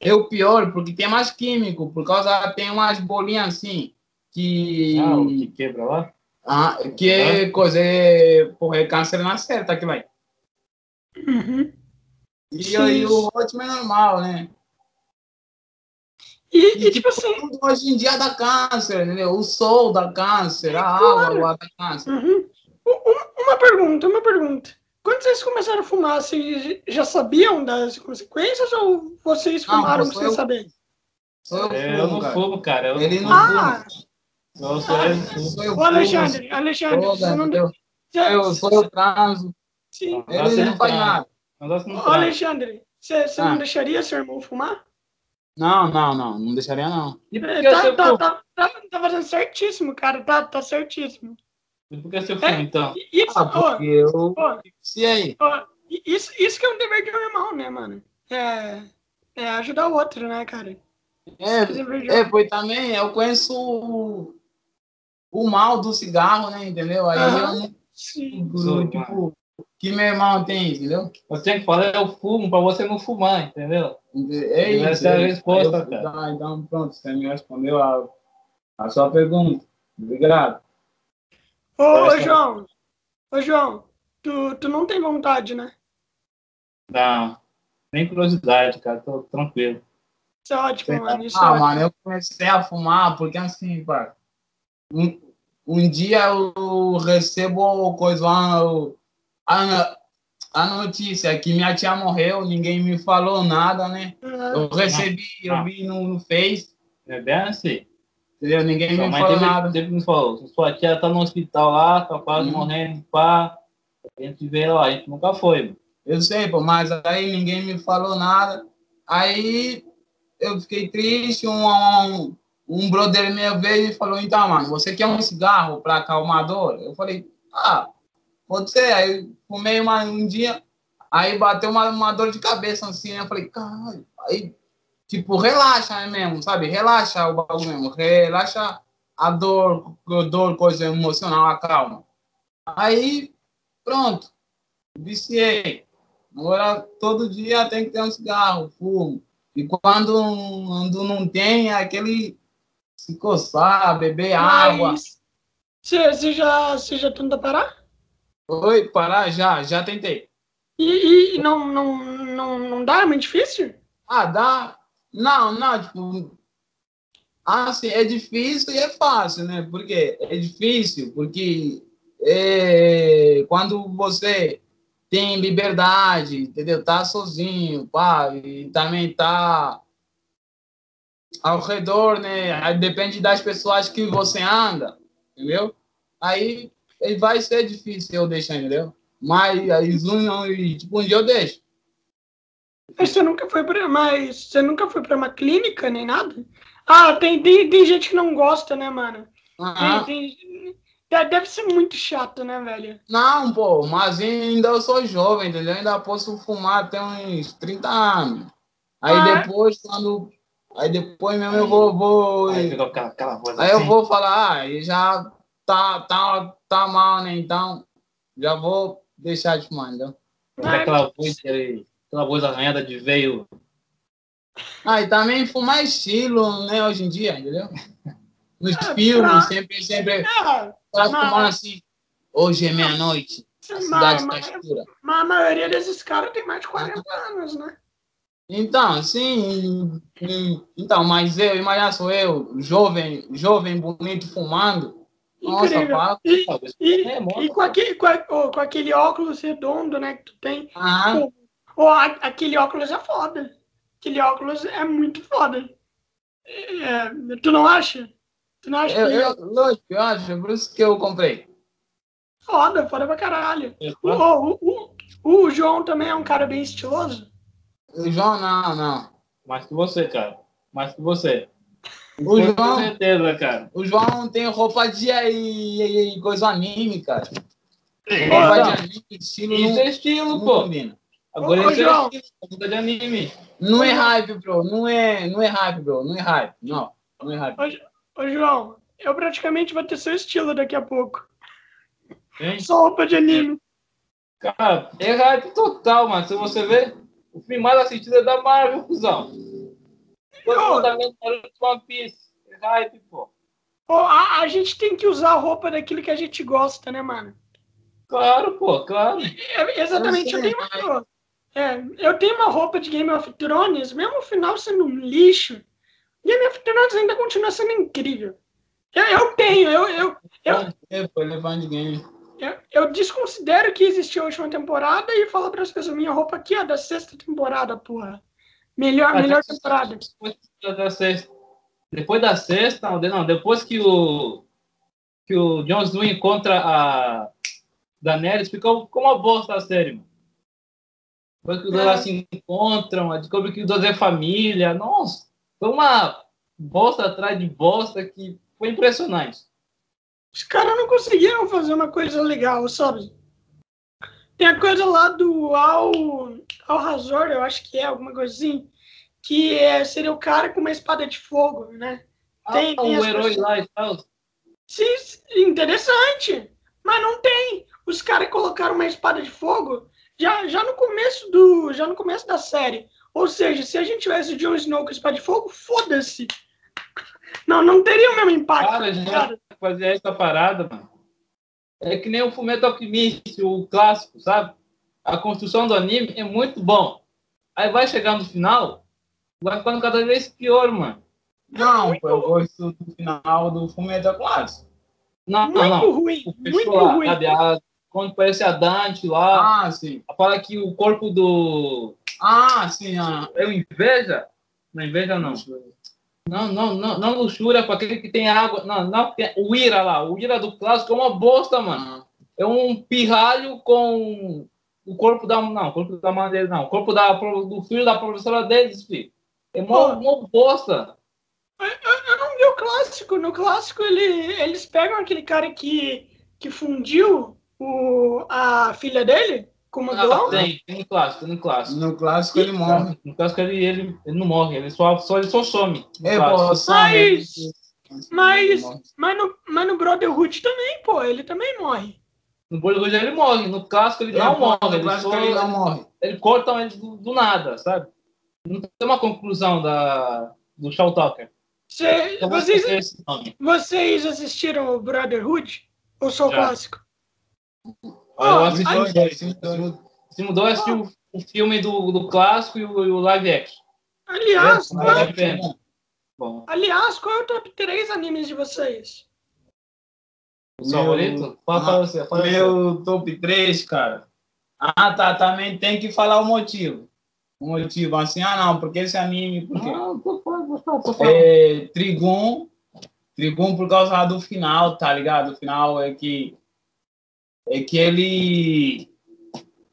é o pior, porque tem mais químico, por causa tem umas bolinhas assim, que, Ah, o que quebra lá? Ah, que é coisa, é, porra, é câncer na certa aquilo aí. Uhum. E Sim. aí o ótimo é normal, né? E, e, tipo assim, Tudo hoje em dia dá câncer, entendeu? O sol dá câncer, a Claro. água dá câncer. uhum. Um- uma pergunta, uma pergunta. Quando vocês começaram a fumar, vocês já sabiam das consequências ou vocês Não, fumaram pô, sem eu- saber? Eu, É, eu não cara. fumo, cara. Eu, Ele não Ah, fuma. Eu sou eu não. Sou eu ô Alexandre, Alexandre, sou, você não... você- Eu sou eu transo. Sim. Não, Ele você não faz nada. Não Ô. Alexandre, você, Ah. não deixaria seu irmão fumar? Não, não, não. Não deixaria, não. E É, Tá, tá, tá, tá, tá fazendo certíssimo, cara. Tá, tá certíssimo. E por que você fuma, então? E Isso, Ah, ó, porque eu... ó, Se aí? ó, isso, isso que é um dever de um irmão, né, mano? É, é ajudar o outro, né, cara? É, é, pois também eu conheço o, mal do cigarro, né? Entendeu? Aí Aham. eu Sim. não... Tipo, que meu irmão tem, entendeu? Você tem que falar, eu fumo pra você não fumar, entendeu? É isso. Essa é a é. resposta, eu- cara. tá, então, pronto. Você me respondeu a, a sua pergunta. Obrigado. Ô, ô, Parece- João. Ô, João, tu, tu não tem vontade, né? Não. Nem curiosidade, cara. Tô tranquilo. Isso é ótimo, mano. Isso é Ah, ótimo. mano, eu comecei a fumar porque assim, pá, um, um dia eu recebo coisa, a, a, a notícia que minha tia morreu, ninguém me falou nada, né? Ah, Eu recebi, eu vi no, no Face, É bem assim. entendeu? Ninguém Sua me falou teve, nada. teve me falou, sua tia tá no hospital lá, tá quase Hum. morrendo, pá. A gente vê lá, a gente nunca foi. mano. Eu sei, pô, mas aí ninguém me falou nada. Aí eu fiquei triste, um, um, um brother meu veio e falou, então, mano, você quer um cigarro para acalmar a dor? Eu falei, ah, pode ser. Aí fumei uma, um dia, aí bateu uma, uma dor de cabeça assim, eu falei, caralho, aí, tipo, relaxa né, mesmo, sabe? Relaxa o bagulho mesmo, relaxa a dor, a dor, coisa emocional, acalma. Aí, pronto, viciei. Agora, todo dia tem que ter um cigarro, fumo. E quando, quando não tem, é aquele se coçar, beber água. Mas Você você já, você já tenta parar? Oi, parar já, já tentei. E, e não, não, não, não dá? É muito difícil? Ah, dá. Não, não, tipo. Assim, é difícil e é fácil, né? Porque é difícil, porque é, quando você tem liberdade, entendeu? Tá sozinho, pá, e também tá ao redor, né? Aí depende das pessoas que você anda, entendeu? Aí vai ser difícil eu deixar, entendeu? Mas aí, tipo, um dia eu deixo. Mas você nunca foi pra, mas você nunca foi pra uma clínica nem nada? Ah, tem, tem, tem gente que não gosta, né, mano? Aham. Tem, tem- de- deve ser muito chato, né, velho? Não, pô, mas ainda eu sou jovem, entendeu? Ainda posso fumar até uns 30 anos. Aí Ah, é? depois, quando. Aí depois mesmo eu vou. vou Aí fica aquela, aquela voz aí eu assim. vou falar, ah, já tá, tá, tá mal, né? Então, já vou deixar de fumar, entendeu? fica aquela voz, aquela voz arranhada de veio. Ah, e também fumar é estilo, né, hoje em dia, entendeu? Nos Ah, filmes, pra- sempre, sempre. Ah, Tá fumando assim. Hoje é meia-noite, a mas, cidade tá mas, escura. mas a maioria desses caras tem mais de 40 anos, né? Então, sim. Então, mas eu, imagina sou eu, jovem, jovem, bonito, fumando. Nossa, para. E, e, é e com, aquele, com, com aquele óculos redondo, né, que tu tem. Ah, Ô, a- aquele óculos é foda. Aquele óculos é muito foda. É, tu não acha? Tu não acha eu, que eu, lógico, eu acho, por isso que eu comprei. foda, foda pra caralho? É, O, o, o, o João também é um cara bem estiloso. O João, não, não. Mais que você, cara. Mais que você. O Com João, certeza, cara. o João tem roupa de aí, aí, aí, coisa anime, cara. Então, Roupa de anime, estilo Isso não, é estilo, não pô. combina. Agora Ô, é João. estilo, muda de anime. Não é hype, bro. Não é, não é hype, bro. Não é hype. Não, não é hype. Ô, João, eu praticamente vou ter seu estilo daqui a pouco. Hein? Só roupa de anime. Cara, é hype total, mano. Se você ver, o filme mais assistido é da Marvel, cuzão. Todo mundo vendo Naruto One Piece. Hype, pô. Ô, a, a gente tem que usar a roupa daquilo que a gente gosta, né, mano? Claro, pô, claro. É, exatamente, eu sei, tenho, uma, é, eu tenho uma roupa de Game of Thrones, mesmo o final sendo um lixo, Game of Thrones ainda continua sendo incrível. Eu, eu tenho, eu, eu, eu, É, pô, ele é fã de game. Eu, eu desconsidero que existiu a última temporada e falo para as pessoas, minha roupa aqui é da sexta temporada, porra. Melhor, melhor tá. temporada. Depois da sexta. Depois da sexta, não, de- não, depois que o que o Jon Snow encontra a Daenerys, ficou, ficou uma bosta a série, mano. Depois que os dois É. se encontram, descobre que os dois é família. Nossa, foi uma bosta atrás de bosta que foi impressionante. Os caras não conseguiram fazer uma coisa legal, sabe? Tem a coisa lá do Al, Al Razor, eu acho que é alguma coisa assim, que é, seria o cara com uma espada de fogo, né? Tem- ah, tem o herói pessoas- lá e tal. Sim, interessante, mas não tem. Os caras colocaram uma espada de fogo já, já no começo do já no começo da série. Ou seja, se a gente tivesse o Jon Snow com espada de fogo, foda-se. Não, não teria o mesmo impacto. Cara, já cara. fazia essa parada, mano. É que nem o Fumeto Alchemist, o clássico, sabe? A construção do anime é muito bom. Aí vai chegar no final, vai ficando cada vez pior, mano. Não, pô, eu gosto do final do Fullmetal Class. Não, Muito não, não. ruim, O muito lá, ruim. sabe? A- quando parece a Dante lá, Ah, sim. fala que o corpo do. Ah, sim. Ah. É o inveja? Não, inveja não. Não, não, não, não luxúria para aquele que tem água. Não, não, tem- o Ira lá, o Ira do clássico é uma bosta, mano. É um pirralho com o corpo da. Não, o corpo da mãe dele, não. O corpo da, do filho da professora deles, filho. É mó, mó bosta. Eu não vi o clássico. No clássico, ele, eles pegam aquele cara que, que fundiu o, a filha dele com uma Ah, tem, tem no clássico, tem no clássico. No clássico ele morre. No clássico ele, ele, ele não morre, ele só, só, ele só some. É, clássico. pô, só Mas- mas- no, mas no Brotherhood também, pô, ele também morre. No Bollywood ele morre, no clássico ele É, não pô, morre, no ele, clássico só, ele não morre. ele corta ele do, do nada, sabe? Não tem uma conclusão da, do Shaw Talker. Cê- vou vocês, vocês assistiram o Brotherhood? Ou só o Já. clássico? Eu assisti os dois. Se mudou, eu assisti o, o filme do, do clássico e o, e o live action. aliás, É, qual, pena. Bom, aliás, qual é o top 3 animes de vocês? o favorito? Fala pra você, fala pra você. Meu top 3, cara. Ah, tá. Também tem que falar o motivo. O motivo. Assim, ah, não, porque esse anime. Por quê? Não, falando, tô falando, tô falando. É, Trigun. Trigun por causa do final, tá ligado? O final é que. É que ele.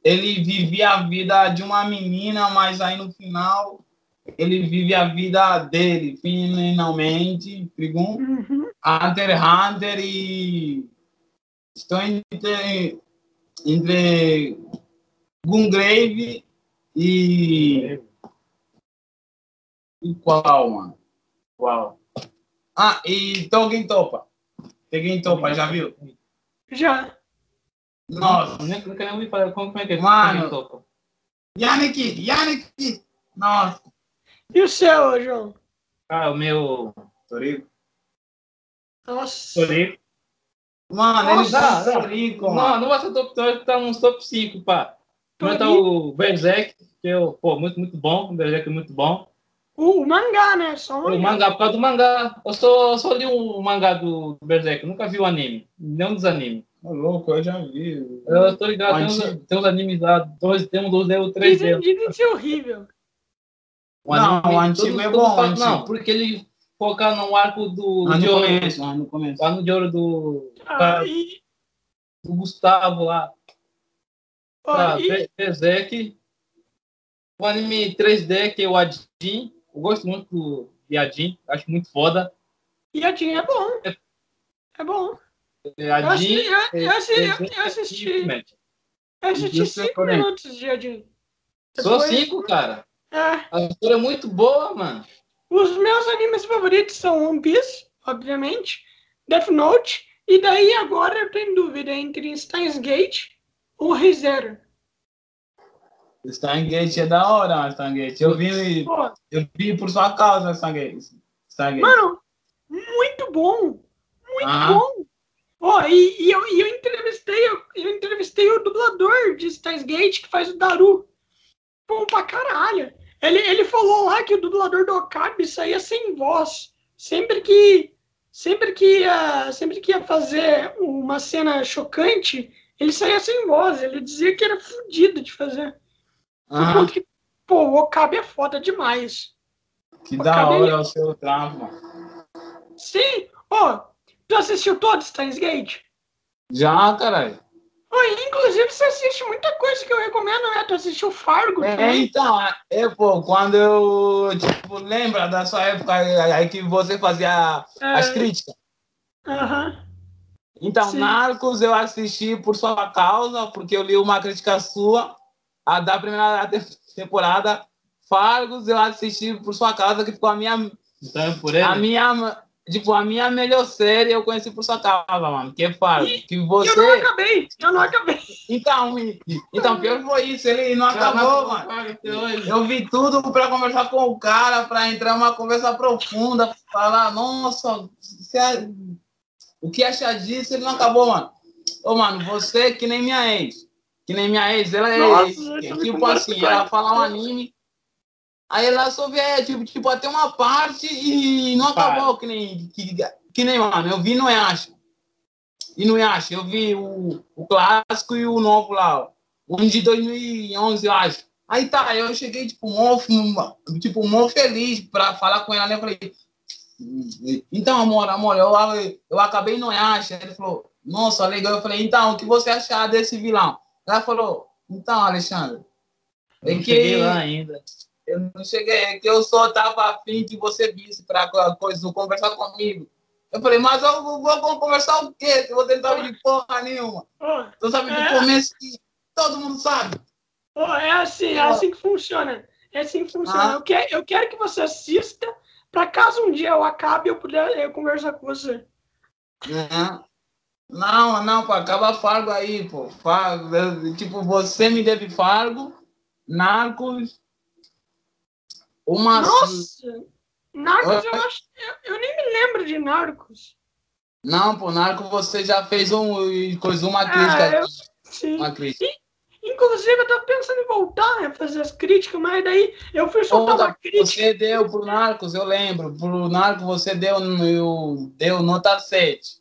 Ele vivia a vida de uma menina, mas aí no final. Ele vive a vida dele, finalmente. Trigun. Uhum. Hunter x Hunter e estou entre, entre Gungrave e, e qual, mano? Uau. Ah, e Togen Topa. Togen Topa, já viu? Já. Nossa. Nem- Nunca nem ouvi falar como é que é. Mano. Quem toca? Yannick, Yannick. Nossa. E o seu, João? Ah, o meu. Torico. Nossa. Toriko. Mano, ele Nossa, tá não. Torico, Não, mano. não vai ser top 3, tá nos top 5, pá. Primeiro tá o Berserk, que é o, pô, muito, muito bom. O Berserk é muito bom. O, o mangá, né? Só o O mangá. mangá, por causa do mangá. Eu só, só li o mangá do Berserk, eu nunca vi o anime. Nenhum dos animes. Ô, louco, eu já vi. Eu tô ligado, tem uns, tem uns animes lá, dois, tem um, dois, o três Dizem, deles. dizem ser horrível. O Não, o antigo é todos bom, o falam- antigo. Não, porque ele foca no arco do, Mas de no ouro, começo, mas no começo. lá no de ouro do, Ah, e, do Gustavo lá. ó, Tá, e- Be- Berserk. O anime 3D, que é o Adin. Eu gosto muito do de Adin, acho muito foda. Jean é bom. É bom. É, Eu Adin. assisti, eu, é- eu assisti, é- eu, eu assisti, Ultimate. eu assisti Isso é cinco porém. minutos de Adin. Sou Depois- cinco, cara. É, A história é muito boa, mano. os meus animes favoritos são One Piece, obviamente, Death Note, e daí agora eu tenho dúvida entre Steins Gate ou ReZero. Stargate é da hora, Stargate. Eu vi, Pô, eu vi por sua causa, Stargate. Stargate. mano, muito bom, muito Ah. bom. Ó, e, e eu, e eu entrevistei, eu, eu entrevistei o dublador de Steins Gate, que faz o Daru. Bom pra caralho. Ele, ele falou lá que o dublador do Okabe saía sem voz. Sempre que sempre que ia, sempre que ia fazer uma cena chocante, ele saía sem voz. Ele dizia que era fudido de fazer. Por Ah, conta que, pô, o Okabe é foda demais. que da hora o seu trampo, mano. Sim, ó, tu assistiu todo Steins Gate? Já, caralho. Inclusive você assiste muita coisa que eu recomendo, né? Tu assistiu Fargo É, também? então, é, pô, quando eu, tipo, lembra da sua época aí que você fazia as É, críticas? Aham. Então, Sim. Narcos eu assisti por sua causa, porque eu li uma crítica sua, a da primeira te- temporada. Fargos eu assisti por sua causa, que ficou a minha, Então por ele. a minha, tipo, a minha melhor série eu conheci por sua causa, mano, que é Fargos. Que Eu não você... acabei, eu não acabei. Então, então, pior foi isso, ele não acabou, mano. Eu vi tudo para conversar com o cara, para entrar uma conversa profunda, falar, nossa, você o que acha disso? Ele não acabou, mano. Ô, mano, você é que nem minha ex. Que nem minha ex, ela é, Nossa, é tipo assim, ela fala um anime, aí ela só vê, tipo, tipo, até uma parte e não acabou, que nem, que, que nem, mano, eu vi no Yasha. E no Yasha, eu vi o, o clássico e o novo lá, ó. um de 2011, eu acho. Aí tá, eu cheguei, tipo, mó, tipo, mó feliz pra falar com ela, né? Eu falei, então, amor, amor, eu, eu acabei no Yasha. Ele falou, nossa, legal. Eu falei, então, o que você achar desse vilão? Ela falou, então, Alexandre, é Não que lá ainda. eu não cheguei, é que eu só tava afim que você visse pra co- coisa, conversar comigo. Eu falei, mas eu vou, vou conversar o quê? Se você não sabe de porra nenhuma. Tu sabe É. do começo que todo mundo sabe. ó, é assim, é assim que funciona. É assim que funciona. Ah. Eu, quero, eu quero que você assista, pra caso um dia eu acabe, eu puder eu conversar com você. Uhum. Não, não, pô, acaba Fargo aí, pô. Fargo, eu- tipo, você me deve Fargo, Narcos, uma... Nossa! Narcos, eu Ah. acho. Eu, eu nem me lembro de Narcos. Não, pô, Narcos você já fez um, coisa, uma Ah, crítica. eu- Sim. Uma crítica. Inclusive, eu tava pensando em voltar a fazer as críticas, mas daí eu fui soltar uma Outra, crítica. você deu pro Narcos, eu lembro, pro Narcos você deu, no- deu nota 7.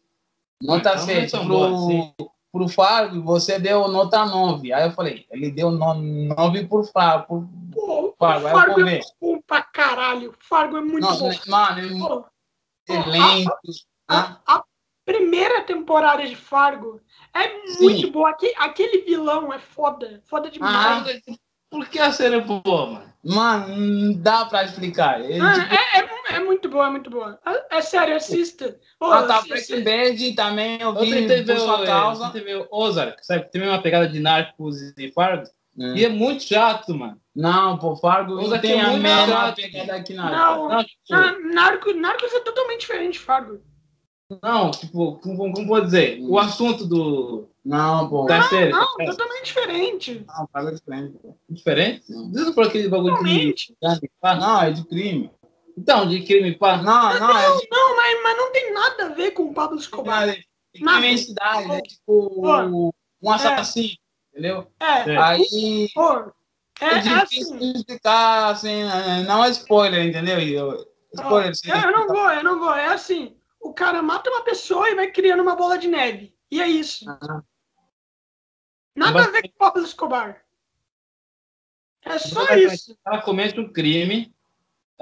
Nota Então não é 7. Pro, boa pro Fargo você deu nota 9. Aí eu falei, ele deu no, 9 pro Fargo. Pro, Pô, eu Fargo é bom pra caralho. Fargo é muito Não, bom. mano, é muito Pô, lento. Ah, a, a primeira temporada de Fargo é Sim. muito boa. Aque- aquele vilão é foda. Foda demais. Ah, Por que a série é boa, mano? Mano, não dá pra explicar. Ele, Ah, tipo, é, é, é muito boa, é muito boa. É, é sério, assista. Ô, ah, tá, Breaking Bad também eu vi tentei ver, por sua o, causa. o Ozark, sabe? Tem uma pegada de Narcos e Fargo. Hum. E é muito chato, mano. Não, pô, Fargo não Outra tem é a mesma pegada aqui na Não, Não, tipo, Ah, Narcos, Narcos é totalmente diferente de Fargo. não, tipo, como, como vou dizer? O assunto do, Não, pô. da série Não, é totalmente diferente. Não, é diferente. pô. diferente. Não. Diz por aquele bagulho de Totalmente. gangue, pá. Não, é de crime. Então, de crime, pá. Não, não, é de Não, mas, mas não tem nada a ver com o Pablo Escobar. é de cidade. É tipo um assassino, entendeu? É, É. Aí pô, é, é é difícil assim. de explicar, assim, não é spoiler, entendeu? Eu- Spoiler, sim. Eu, eu não vou, eu não vou. É assim, o cara mata uma pessoa e vai criando uma bola de neve. E é isso. Ah. Nada a ver com o Pablo Escobar. É só isso. Ela comete um crime.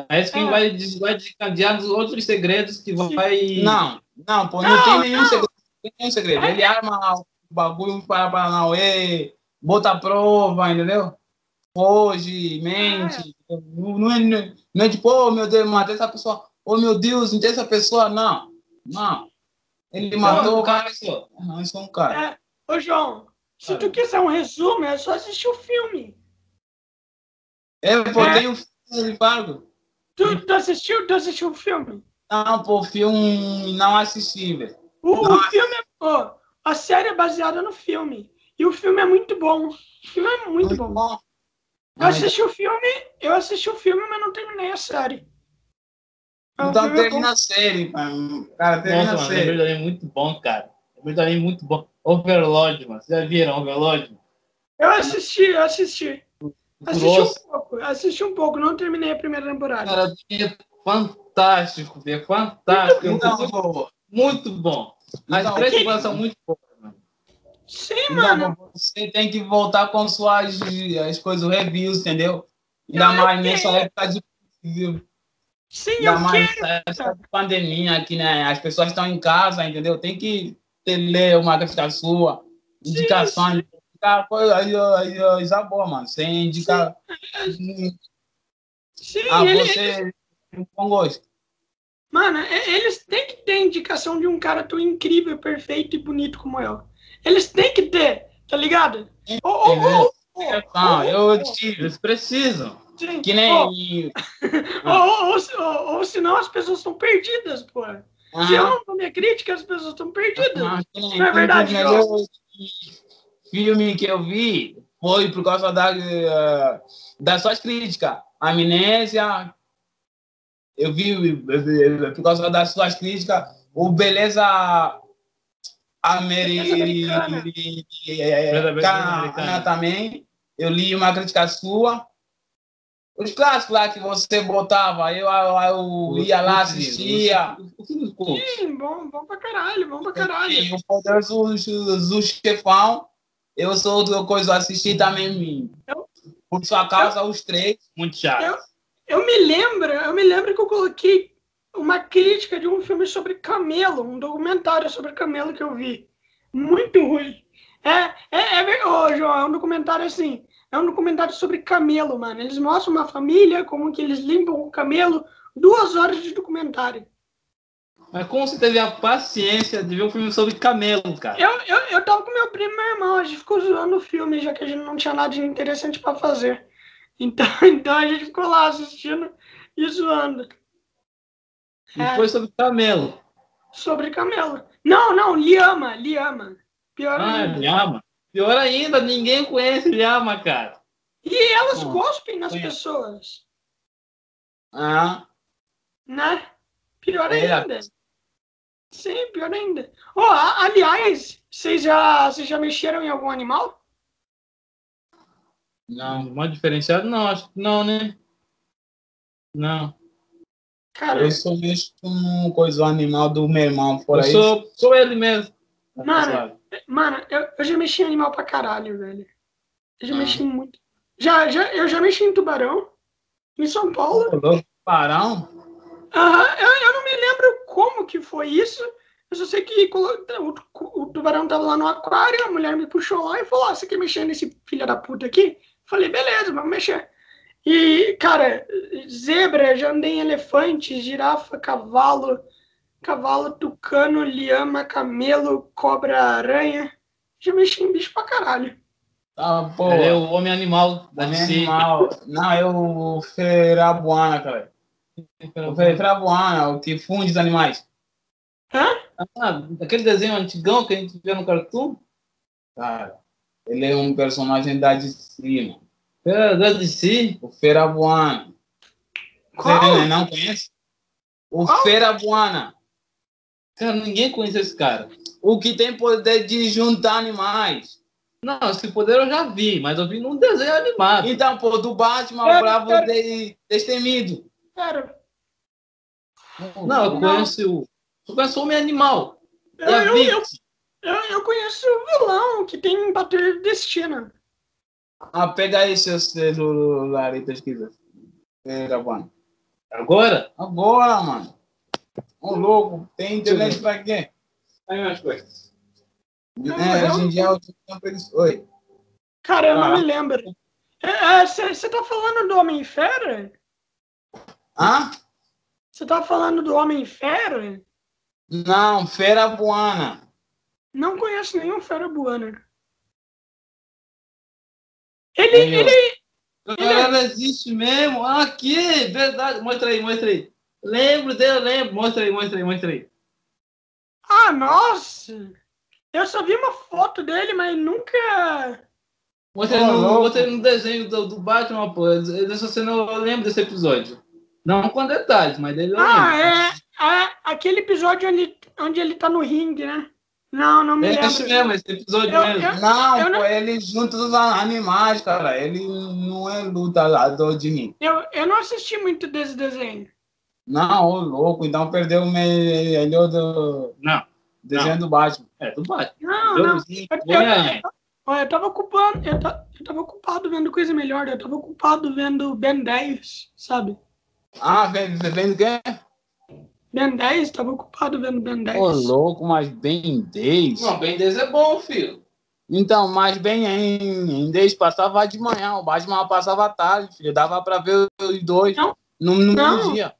Aí esse crime É. vai, vai desencadear dos outros segredos que vai. Não, não, pô, não, Não, tem nenhum não. segredo. Não tem nenhum segredo. Ele arma o bagulho para Paranauê, bota a prova, entendeu? Foge, mente. Não, não é, não é tipo, oh meu Deus, matei essa pessoa. Oh meu Deus, matei essa pessoa. Não, não. Ele matou o o cara. Não, isso é um cara. É. Ô, João, se tu quiser um resumo, é só assistir o filme. É, pô, É. tem um filme de Fargo. Tu, tu assistiu? Tu assistiu o filme? Não, pô, filme não assisti, velho. O, o Nossa. filme é. ó, a série é baseada no filme. E o filme é muito bom. O filme é muito, bom. Eu assisti o filme, eu assisti o filme, mas não terminei a série. É Então bom. termina a série, mano. Cara, termina Nossa, a mano, é série. verdade, muito bom, cara. É muito bom. Overlord, mano. Vocês já viram Overlord? Eu assisti, eu assisti. Assisti um pouco, assisti um pouco, não terminei a primeira temporada. Cara, é fantástico, é fantástico. Então, muito, pô, muito bom. As Então, três que- temporadas são muito boas, mano. Sim, então, mano. você tem que voltar com suas as coisas, reviews, entendeu? Ainda Eu mais nessa época de. viu? Sim, Ainda eu mais quero. nessa época de pandemia aqui, né? As pessoas estão em casa, entendeu? Tem que ter, ler uma crítica sua, indicações. Indicar coisa aí, aí, aí, coisa boa, mano. Sem indicar. Sim, Ah, ele- você tem bom gosto. Mano, eles têm que ter indicação de um cara tão incrível, perfeito e bonito como eu. Eles têm que ter, tá ligado? Ou, ou, Não, ou, eu tive. Eles precisam. sim, Que nem. ou, ou, ou, ou senão as pessoas estão perdidas, pô. Se eu Ah, não minha crítica, as pessoas estão perdidas. ah, é verdade, eu- filme que eu vi foi por causa da, eh, das suas críticas. Amnésia. Eu vi por causa das suas críticas. O Beleza americana. Americana também. Eu li uma crítica sua. Os clássicos lá que você botava, eu, eu, eu ia lá, assistia. O. Sim, bom, bom pra caralho, bom pra caralho. E o poderoso do chefão, eu sou do coisa assistir também. Eu- Por sua causa, os três. Muito chato. Eu- Eu me lembro, eu me lembro que eu coloquei uma crítica de um filme sobre camelo, um documentário sobre camelo que eu vi. Muito ruim. É, é, é ô, João, é um documentário assim. É um documentário sobre camelo, mano. Eles mostram uma família, como que eles limpam o camelo. Duas horas de documentário. Mas como você teve a paciência de ver um filme sobre camelo, cara? Eu, eu, eu tava com meu primo e meu irmão, a gente ficou zoando o filme, já que a gente não tinha nada de interessante pra fazer. Então, então a gente ficou lá assistindo e zoando. E foi sobre camelo. Sobre camelo. Não, não, Liama, Liama. Pior Ah, ainda. Lhama. Pior ainda, ninguém conhece Lhama, cara. E elas Não, cospem nas conheço. pessoas, Ah, né? Pior É. ainda. Sim, pior ainda. Oh, aliás, vocês já, vocês já mexeram em algum animal? não. Mais diferenciado? Não, acho que não, né? Não. Cara, Eu sou mesmo um coisa animal do meu irmão, Eu fora isso. sou, sou ele mesmo. Mano? Mano, eu, eu já mexi em animal pra caralho, velho. Eu já Ah. mexi em muito. Já, já, eu já mexi em tubarão, em São Paulo. Parão? Aham, eu, eu não me lembro como que foi isso. Eu só sei que o, o tubarão tava lá no aquário, a mulher me puxou lá e falou: ah, você quer mexer nesse filho da puta aqui? Falei, beleza, vamos mexer. E, cara, zebra, já andei em elefante, girafa, cavalo, cavalo, tucano, lhama, camelo, cobra, aranha. Já mexi em bicho pra caralho. Tá, pô. Ele é o homem animal da Homem DC. animal. Não, é o Ferabuana, cara. O Ferabuana, o que funde os animais. Ah, aquele desenho antigão que a gente vê no cartoon? Cara, ele é um personagem da DC, mano. É, da DC. O Ferabuana. Qual? Você não conhece? O Qual? Ferabuana. Cara, ninguém conhece esse cara. O que tem poder de juntar animais. Não, esse poder eu já vi, mas eu vi num desenho animado. Então, pô, do Batman Pera, bravo pera. de destemido. Cara, Não, eu Não. conheço o. Eu conheço o homem animal. eu, a eu, eu, eu, eu conheço o vilão que tem bater destino. Ah, pega aí seu celular e pesquisa. Ferabuana. Agora? Agora, mano. Ô, louco, tem internet pra quê? Aí umas coisas. É, hoje em dia eu tenho preguiça. Oi. Cara, eu Ah. não me lembro. Você tá falando do Homem-Fera? Hã? Você tá falando do Homem-Fera? Não, Feira Buana. Não conheço nenhum Fera Buana. Ele, ó. ele, Ela existe mesmo. Ah, Aqui, verdade. Mostra aí, mostra aí. Lembro dele, lembro. Mostra aí, mostra aí, mostra aí. Ah, nossa! Eu só vi uma foto dele, mas nunca. Mostra Ô, no, mostra no desenho do, do Batman, pô. Essa cena eu lembro desse episódio. Não com detalhes, mas dele eu Ah, lembro. é, é aquele episódio onde, onde ele tá no ringue, né? Não, não me É lembro. esse mesmo, esse episódio Eu- mesmo. eu- não, eu pô, não- ele junta os animais, cara. Ele não é lutador de ringue. Eu, eu não assisti muito desse desenho. Não, ô louco, então perdeu o melhor do Não, desenho do Batman. é do Batman. Não, não. Deusinho, Eu, eu, eu, olha, eu tava ocupado, eu, ta- eu tava ocupado vendo coisa melhor, eu tava ocupado vendo Ben 10, sabe? Ah, vem, vem do quê? Ben 10, tava ocupado vendo Ben 10. Ô, louco, mas Ben 10. Não, Ben 10 é bom, filho. Então, mas bem em, em 10 passava de manhã, o Batman passava à tarde, filho. Dava pra ver os dois Não. no, no Não. mesmo dia.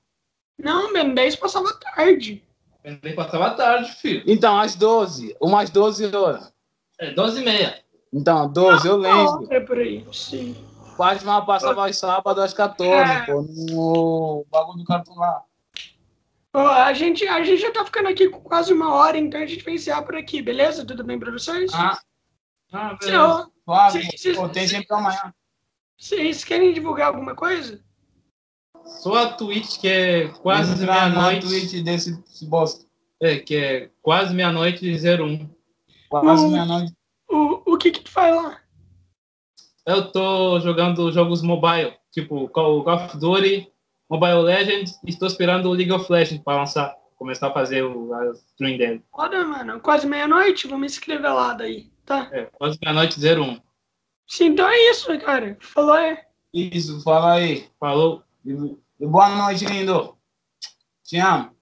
Não, Ben 10 passava tarde. Ben 10 passava tarde, filho. Então, às 12, umas 12 horas. É 12 e meia. Então, 12, eu lembro. É por aí, sim. Batman passava aos sábados às 14, É. pô, no bagulho do cartão lá. Ó, a, gente, a gente já tá ficando aqui com quase uma hora, então a gente vai encerrar por aqui, beleza? Tudo bem pra vocês? Ah, Ah, Se- beleza. ó, suave, Sim, sim, pô, tem sempre amanhã. Vocês querem divulgar alguma coisa? Só a Twitch, que é quase meia-noite. Twitch desse, desse bosta. É, que é quase meia-noite e 01. Quase meia-noite. O, o que que tu faz lá? Eu tô jogando jogos mobile, tipo Call of Duty, Mobile Legends, e estou esperando o League of Legends para lançar, começar a fazer o, a stream dele. Foda, mano. Quase meia-noite, vou me inscrever lá daí, tá? É, quase meia-noite 01. Sim, então é isso, cara. Falou aí. Isso, fala aí. Falou. E- Boa noite, lindo. Te amo.